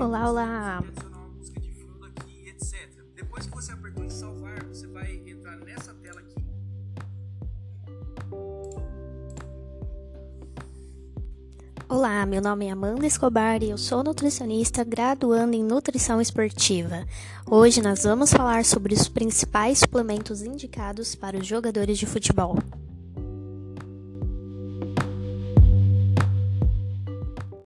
Olá, olá. Depois que você apertou em salvar, você vai entrar nessa tela aqui. Olá, meu nome é Amanda Escobar e eu sou nutricionista graduando em nutrição esportiva. Hoje nós vamos falar sobre os principais suplementos indicados para os jogadores de futebol.